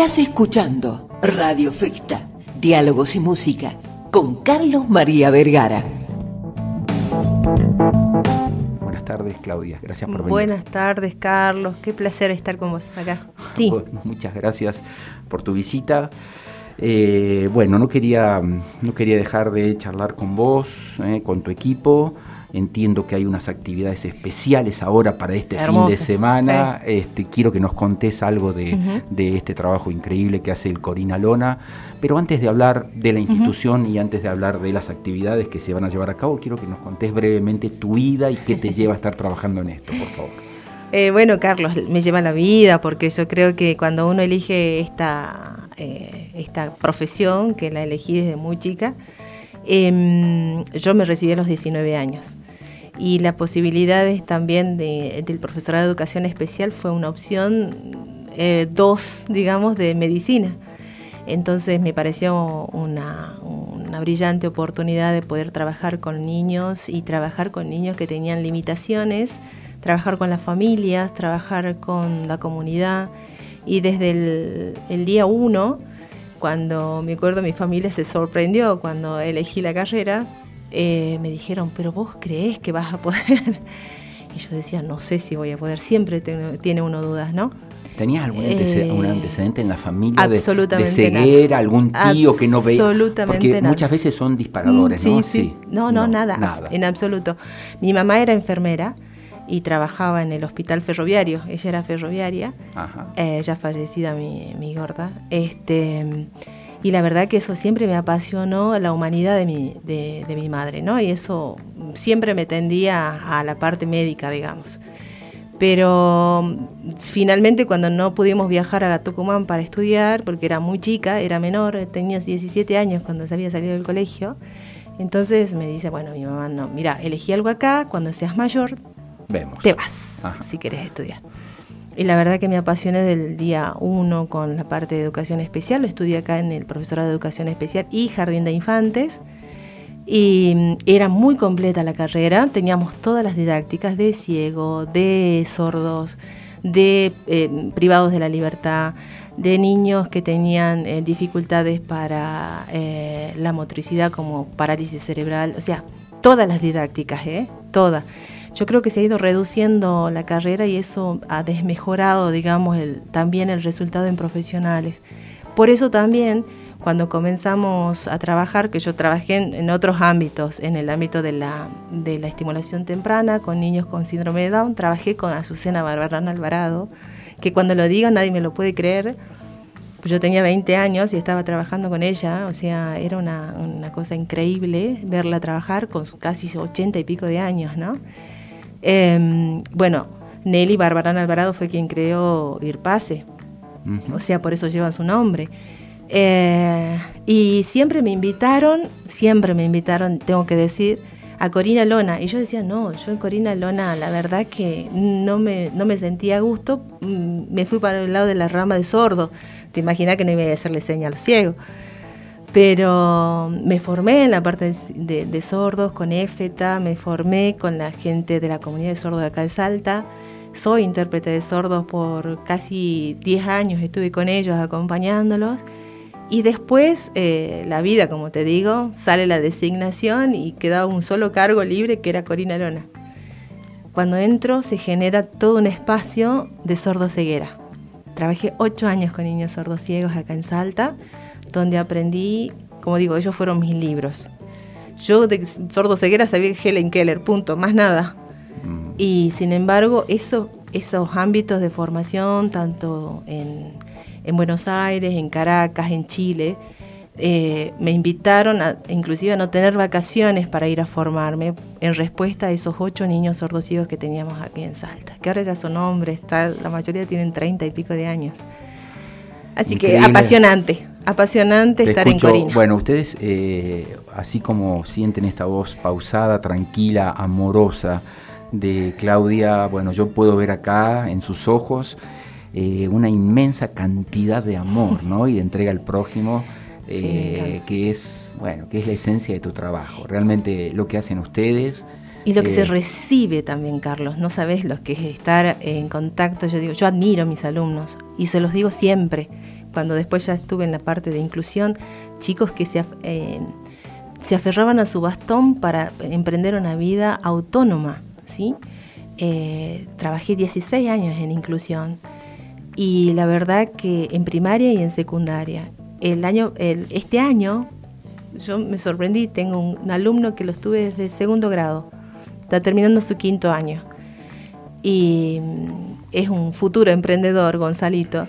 Estás escuchando Radio Festa, Diálogos y Música, con Carlos María Vergara. Buenas tardes, Claudia. Gracias por venir. Buenas tardes, Carlos. Qué placer estar con vos acá. Sí. muchas gracias por tu visita. Eh, bueno, no quería, no quería dejar de charlar con vos, eh, con tu equipo. Entiendo que hay unas actividades especiales ahora para este fin de semana. Este, quiero que nos contés algo de, este trabajo increíble que hace el Corina Lona. Pero antes de hablar de la institución y antes de hablar de las actividades que se van a llevar a cabo, quiero que nos contés brevemente tu vida y qué te lleva a estar trabajando en esto, por favor. Eh, bueno, Carlos, me lleva la vida porque yo creo que cuando uno elige esta, eh, esta profesión, que la elegí desde muy chica, em, yo me recibí a los 19 años y las posibilidades también de, del profesorado de educación especial fue una opción eh, dos, digamos, de medicina. Entonces me pareció una, una, brillante oportunidad de poder trabajar con niños y trabajar con niños que tenían limitaciones, trabajar con las familias, trabajar con la comunidad. Y desde el, el día uno, cuando me acuerdo mi familia se sorprendió cuando elegí la carrera, eh, me dijeron, pero vos crees que vas a poder. Y yo decía, no sé si voy a poder, siempre tiene uno dudas, ¿no? ¿Tenías algún, eh, antecedente en la familia de, de ceguera, algún tío que no veía? Absolutamente Porque muchas veces son disparadores, ¿no? Sí, No, no, nada, en absoluto. Mi mamá era enfermera y trabajaba en el hospital ferroviario, ella era ferroviaria, eh, ya fallecida mi, mi gorda. Este y la verdad que eso siempre me apasionó la humanidad de mi, de, mi madre, ¿no? Y eso siempre me tendía a la parte médica, digamos. Pero finalmente cuando no pudimos viajar a Tucumán para estudiar, porque era muy chica, era menor, tenía 17 años cuando se había salido del colegio, entonces me dice, bueno, mi mamá, no, mira, elegí algo acá, cuando seas mayor, Vemos. te vas, si querés estudiar. Y la verdad que me apasioné del día uno con la parte de educación especial. Lo estudié acá en el profesorado de educación especial y jardín de infantes. Y mm, era muy completa la carrera. Teníamos todas las didácticas de ciego, de sordos, de eh, privados de la libertad, de niños que tenían eh, dificultades para eh, la motricidad como parálisis cerebral. O sea, todas las didácticas, ¿eh? Todas yo creo que se ha ido reduciendo la carrera y eso ha desmejorado, digamos, el, también el resultado en profesionales. Por eso también, cuando comenzamos a trabajar, que yo trabajé en, otros ámbitos, en el ámbito de la, de la estimulación temprana con niños con síndrome de Down, trabajé con Azucena Barbarán Alvarado, que cuando lo diga nadie me lo puede creer, yo tenía 20 años y estaba trabajando con ella, o sea, era una, una cosa increíble verla trabajar con casi 80 y pico de años, ¿no? Em, bueno, Nelly Barbarán Alvarado fue quien creó Irpase, o sea, por eso lleva su nombre. Eh, y siempre me invitaron, siempre me invitaron, tengo que decir, a Corina Lona. Y yo decía, no, yo en Corina Lona, la verdad que no me, no me sentía a gusto, mm, me fui para el lado de la rama de sordo. Te imaginas que no iba a hacerle señal ciego pero me formé en la parte de, sordos con EFETA, me formé con la gente de la comunidad de sordos de acá de Salta, soy intérprete de sordos por casi 10 años, estuve con ellos acompañándolos y después eh, la vida, como te digo, sale la designación y queda un solo cargo libre que era Corina Lona. Cuando entro se genera todo un espacio de sordo ceguera. Trabajé 8 años con niños sordos ciegos acá en Salta donde aprendí, como digo, ellos fueron mis libros. Yo de sordo ceguera sabía Helen Keller, punto, más nada. Mm. Y sin embargo, eso, esos ámbitos de formación, tanto en, Buenos Aires, en Caracas, en Chile, eh, me invitaron a, inclusive a no tener vacaciones para ir a formarme en respuesta a esos ocho niños sordos ciegos que teníamos aquí en Salta, que ahora ya son hombres, la mayoría tienen treinta y pico de años. Así que apasionante, apasionante estar en Corina. Bueno, ustedes, eh, así como sienten esta voz pausada, tranquila, amorosa de Claudia, bueno, yo puedo ver acá en sus ojos eh, una inmensa cantidad de amor, ¿no? Y de entrega al prójimo, eh, que es, bueno, que es la esencia de tu trabajo. Realmente lo que hacen ustedes. Y lo que se recibe también, Carlos, no sabes lo que es estar en contacto. Yo digo, yo admiro a mis alumnos y se los digo siempre cuando después ya estuve en la parte de inclusión, chicos que se, eh, se aferraban a su bastón para emprender una vida autónoma, ¿sí? Eh, trabajé 16 años en inclusión y la verdad que en primaria y en secundaria. El año, este año yo me sorprendí, tengo un, alumno que lo estuve desde el segundo grado, está terminando su quinto año y mm, es un futuro emprendedor, Gonzalito.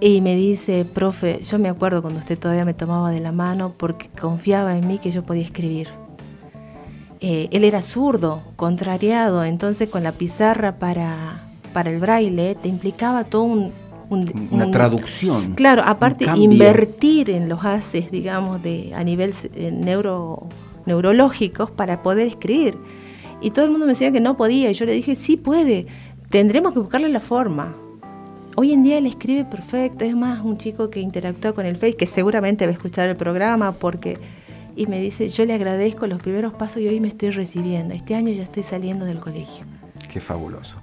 Y me dice, profe, yo me acuerdo cuando usted todavía me tomaba de la mano porque confiaba en mí que yo podía escribir. Eh, él era zurdo, contrariado, entonces con la pizarra para, para el braille te implicaba todo un, una traducción. Claro, aparte invertir en los haces, digamos, de a nivel eh, neuro, neurológicos para poder escribir. Y todo el mundo me decía que no podía, y yo le dije, sí puede, tendremos que buscarle la forma. Hoy en día él escribe perfecto, es más un chico que interactúa con el Face, que seguramente va a escuchar el programa porque... Y me dice, yo le agradezco los primeros pasos y hoy me estoy recibiendo. Este año ya estoy saliendo del colegio. Qué fabuloso.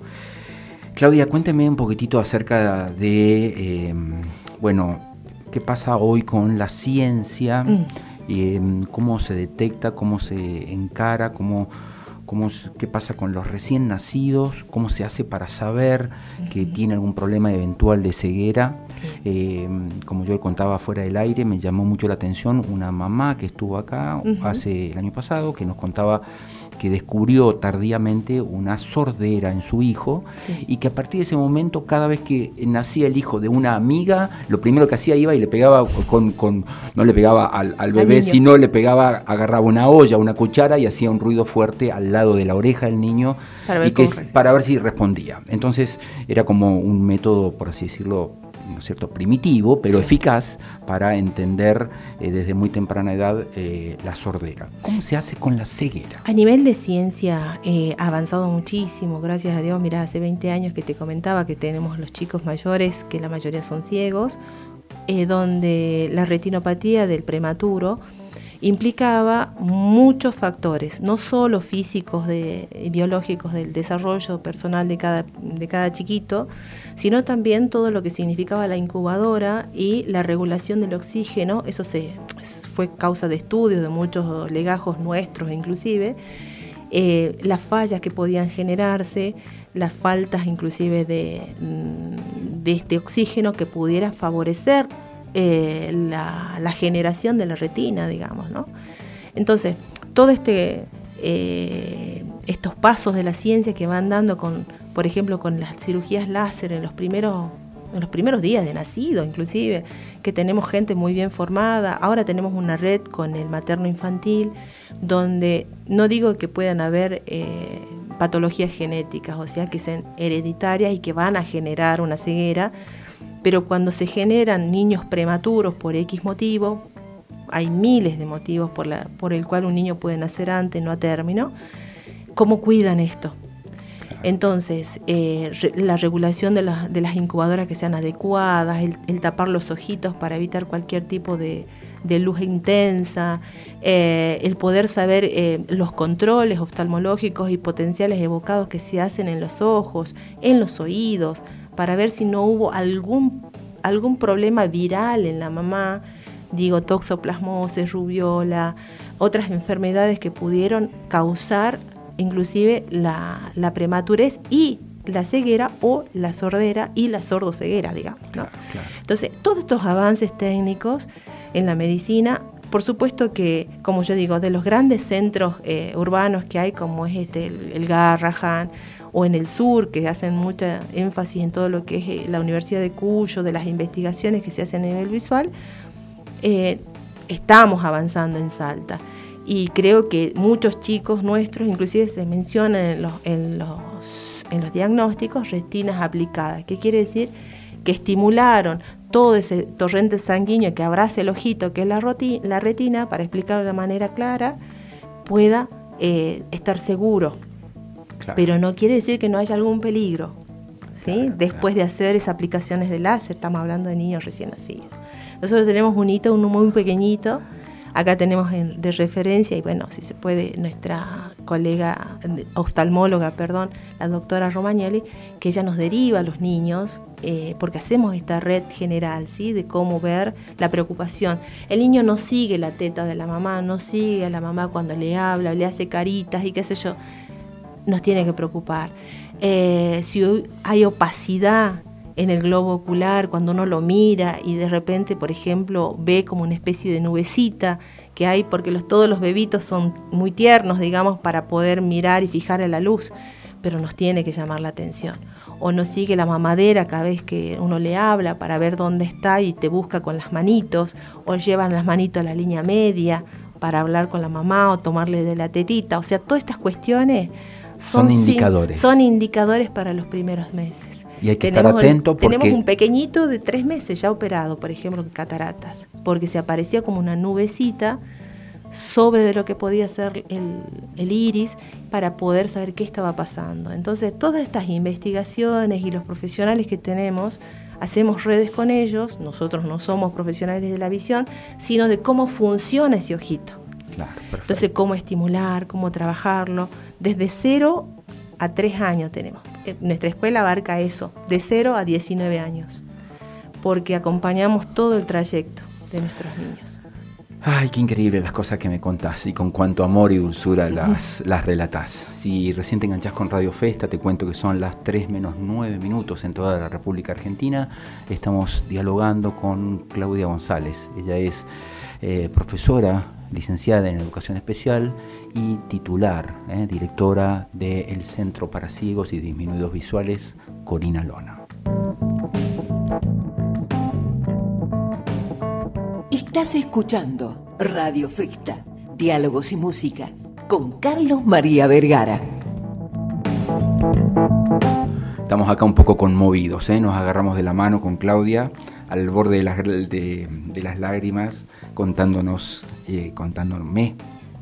Claudia, cuénteme un poquitito acerca de, em, bueno, qué pasa hoy con la ciencia, mm. y, em, cómo se detecta, cómo se encara, cómo cómo, qué pasa con los recién nacidos, cómo se hace para saber que tiene algún problema eventual de ceguera. Eh, como yo le contaba fuera del aire, me llamó mucho la atención una mamá que estuvo acá hace el año pasado, que nos contaba que descubrió tardíamente una sordera en su hijo y que a partir de ese momento cada vez que nacía el hijo de una amiga, lo primero que hacía iba y le pegaba con, con no le pegaba al, bebé, sino le pegaba, agarraba una olla, una cuchara y hacía un ruido fuerte al lado de la oreja del niño para ver, y que, para ver si respondía. Entonces era como un método, por así decirlo, ¿no es cierto? primitivo, pero eficaz para entender eh, desde muy temprana edad eh, la sordera. ¿Cómo se hace con la ceguera? A nivel de ciencia eh, ha avanzado muchísimo, gracias a Dios. Mira, hace 20 años que te comentaba que tenemos los chicos mayores, que la mayoría son ciegos, donde la retinopatía del prematuro implicaba muchos factores, no solo físicos y biológicos del desarrollo personal de cada, de cada chiquito, sino también todo lo que significaba la incubadora y la regulación del oxígeno, eso se, fue causa de estudios de muchos legajos nuestros inclusive, eh, las fallas que podían generarse, las faltas inclusive de, mm, de este oxígeno que pudiera favorecer eh, la, generación de la retina, digamos, ¿no? Entonces, todo este, eh, estos pasos de la ciencia que van dando con, por ejemplo, con las cirugías láser en los primeros en los primeros días de nacido, inclusive, que tenemos gente muy bien formada. Ahora tenemos una red con el materno infantil, donde no digo que puedan haber eh, patologías genéticas, o sea, que sean hereditarias y que van a generar una ceguera, pero cuando se generan niños prematuros por X motivo, hay miles de motivos por, la, por el cual un niño puede nacer antes, no a término, ¿cómo cuidan esto? Entonces, eh, la regulación de, las incubadoras que sean adecuadas, el, tapar los ojitos para evitar cualquier tipo de, luz intensa, eh, el poder saber eh, los controles oftalmológicos y potenciales evocados que se hacen en los ojos, en los oídos, para ver si no hubo algún, algún problema viral en la mamá, digo toxoplasmosis, rubiola, otras enfermedades que pudieron causar inclusive la, la prematurez y la ceguera o la sordera y la sordoceguera, digamos. Entonces, todos estos avances técnicos en la medicina, por supuesto que, como yo digo, de los grandes centros eh, urbanos que hay, como es este, el, el Garrahan o en el sur, que hacen mucha énfasis en todo lo que es eh, la Universidad de Cuyo, de las investigaciones que se hacen a nivel visual, eh, estamos avanzando en Salta. Y creo que muchos chicos nuestros, inclusive se mencionan en los, en los, en los diagnósticos, retinas aplicadas. ¿Qué quiere decir? Que estimularon todo ese torrente sanguíneo que abrace el ojito, que es la, la retina, para explicarlo de manera clara, pueda eh, estar seguro pero no quiere decir que no haya algún peligro. ¿sí? Después de hacer esas aplicaciones de láser, estamos hablando de niños recién nacidos. Nosotros tenemos un hito, uno muy pequeñito, Acá tenemos de referencia, y bueno, si se puede, nuestra colega oftalmóloga, perdón, la doctora Romagnoli, que ella nos deriva a los niños, eh, porque hacemos esta red general, ¿sí? De cómo ver la preocupación. El niño no sigue la teta de la mamá, no sigue a la mamá cuando le habla, le hace caritas y qué sé yo. Nos tiene que preocupar. Eh, si hay opacidad en el globo ocular, cuando uno lo mira y de repente, por ejemplo, ve como una especie de nubecita que hay, porque los, todos los bebitos son muy tiernos, digamos, para poder mirar y fijar a la luz, pero nos tiene que llamar la atención. O no sigue la mamadera cada vez que uno le habla para ver dónde está y te busca con las manitos, o llevan las manitos a la línea media para hablar con la mamá o tomarle de la tetita. O sea, todas estas cuestiones son, indicadores. son indicadores para los primeros meses. Y hay que estar atento porque... Tenemos un pequeñito de tres meses ya operado, por ejemplo, en cataratas, porque se aparecía como una nubecita sobre de lo que podía ser el, el, iris para poder saber qué estaba pasando. Entonces, todas estas investigaciones y los profesionales que tenemos, hacemos redes con ellos, nosotros no somos profesionales de la visión, sino de cómo funciona ese ojito. Claro, Entonces, cómo estimular, cómo trabajarlo, desde cero a tres años tenemos. Eh, nuestra escuela abarca eso, de 0 a 19 años, porque acompañamos todo el trayecto de nuestros niños. Ay, qué increíble las cosas que me contás y con cuánto amor y dulzura las, las relatás. Si recién te enganchás con Radio Festa, te cuento que son las 3 menos 9 minutos en toda la República Argentina. Estamos dialogando con Claudia González. Ella es eh, profesora, licenciada en Educación Especial y titular, eh, directora del Centro para Ciegos y Disminuidos Visuales, Corina Lona. Estás escuchando Radio Festa, Diálogos y Música, con Carlos María Vergara. Estamos acá un poco conmovidos, ¿eh? nos agarramos de la mano con Claudia al borde de las, de, las lágrimas, contándonos, eh, contándome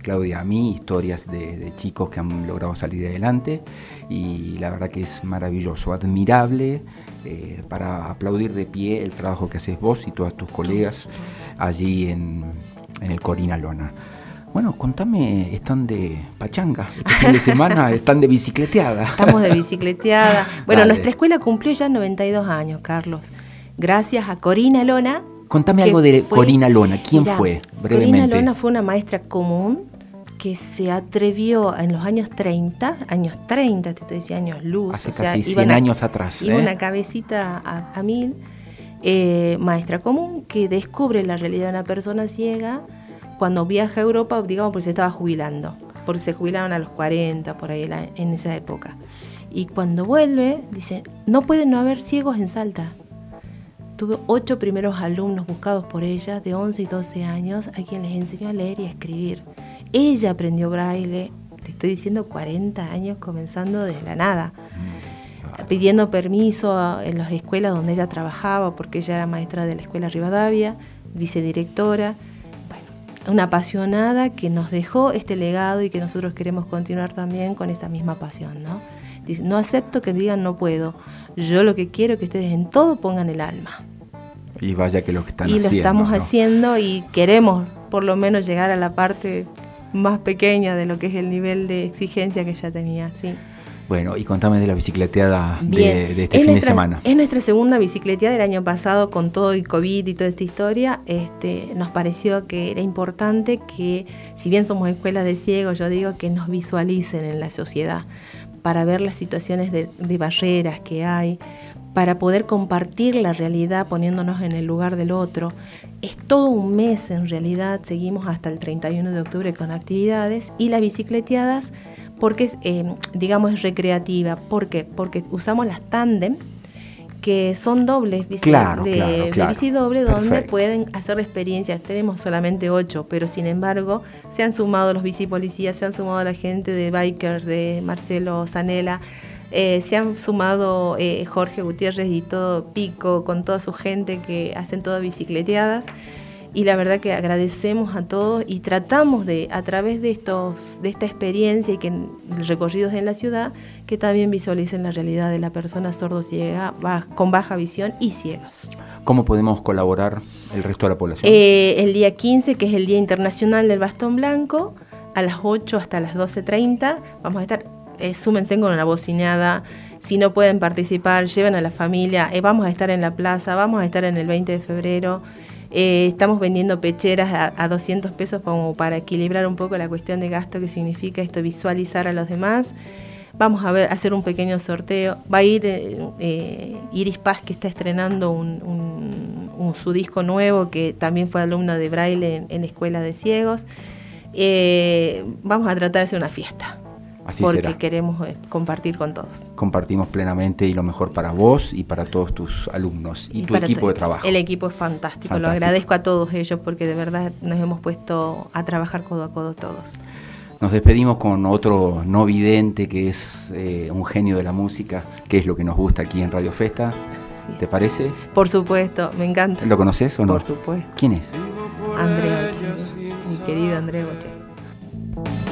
Claudia a mí historias de, chicos que han logrado salir adelante y la verdad que es maravilloso, admirable eh, para aplaudir de pie el trabajo que haces vos y todas tus colegas allí en, el Corina Lona. Bueno, contame, están de pachanga este fin de semana, están de bicicleteada. Estamos de bicicleteada. Bueno, nuestra escuela cumplió ya 92 años, Carlos. Gracias a Corina Lona. Contame algo de Corina Lona, ¿quién fue? Brevemente. Corina Lona fue una maestra común que se atrevió en los años 30, años 30, te estoy diciendo años luz, Hace casi 100 años atrás. Iba ¿eh? una cabecita a, mil, eh, maestra común, que descubre la realidad de una persona ciega cuando viaja a Europa, digamos, porque se estaba jubilando, porque se jubilaron a los 40, por ahí en esa época. Y cuando vuelve, dice, no pueden no haber ciegos en Salta. Tuve ocho primeros alumnos buscados por ella de 11 y 12 años a quien les enseñó a leer y a escribir. Ella aprendió braille, te estoy diciendo 40 años comenzando desde la nada, mm, pidiendo permiso en las escuelas donde ella trabajaba, porque ella era maestra de la escuela Rivadavia, vicedirectora, bueno, una apasionada que nos dejó este legado y que nosotros queremos continuar también con esa misma pasión, ¿no? Dice, no acepto que digan no puedo, yo lo que quiero es que ustedes en todo pongan el alma. Y vaya que lo que están haciendo. Y lo estamos haciendo y queremos por lo menos llegar a la parte más pequeña de lo que es el nivel de exigencia que ya tenía, sí. Bueno, y contame de la bicicleteada de, este fin de semana. Es nuestra segunda bicicleteada del año pasado con todo el COVID y toda esta historia. Este, nos pareció que era importante que, si bien somos escuelas de ciegos, yo digo que nos visualicen en la sociedad para ver las situaciones de, de barreras que hay, para poder compartir la realidad poniéndonos en el lugar del otro. Es todo un mes en realidad, seguimos hasta el 31 de octubre con actividades y las bicicleteadas porque eh, digamos es recreativa, ¿por qué? Porque usamos las tándem que son dobles bici, de, bici doble donde pueden hacer experiencias. Tenemos solamente ocho, pero sin embargo se han sumado los bicipolicías, se han sumado la gente de Biker, de Marcelo Zanela, eh, se han sumado eh, Jorge Gutiérrez y todo Pico con toda su gente que hacen todo bicicleteadas y la verdad que agradecemos a todos y tratamos de a través de estos de esta experiencia y que recorridos en la ciudad que también visualicen la realidad de la persona sordo ciega con baja visión y ciegos. ¿Cómo podemos colaborar el resto de la población? Eh, el día 15, que es el Día Internacional del Bastón Blanco, a las 8 hasta las 12.30, vamos a estar, eh, súmense con una bocineada, si no pueden participar, lleven a la familia, eh, vamos a estar en la plaza, vamos a estar en el 20 de febrero, eh, estamos vendiendo pecheras a, a, 200 pesos como para equilibrar un poco la cuestión de gasto que significa esto, visualizar a los demás. Vamos a ver, hacer un pequeño sorteo. Va a ir eh, Iris Paz, que está estrenando un, su disco nuevo, que también fue alumno de Braille en, en Escuela de Ciegos. Vamos a tratar de hacer una fiesta. Así porque queremos compartir con todos. Compartimos plenamente y lo mejor para vos y para todos tus alumnos y, tu equipo de trabajo. El equipo es fantástico, lo agradezco a todos ellos porque de verdad nos hemos puesto a trabajar codo a codo todos. Nos despedimos con otro no vidente que es eh, un genio de la música, que es lo que nos gusta aquí en Radio Festa. ¿Te parece? Por supuesto, me encanta. ¿Lo conoces o no? Por supuesto. ¿Quién es? André mi querido André Boche.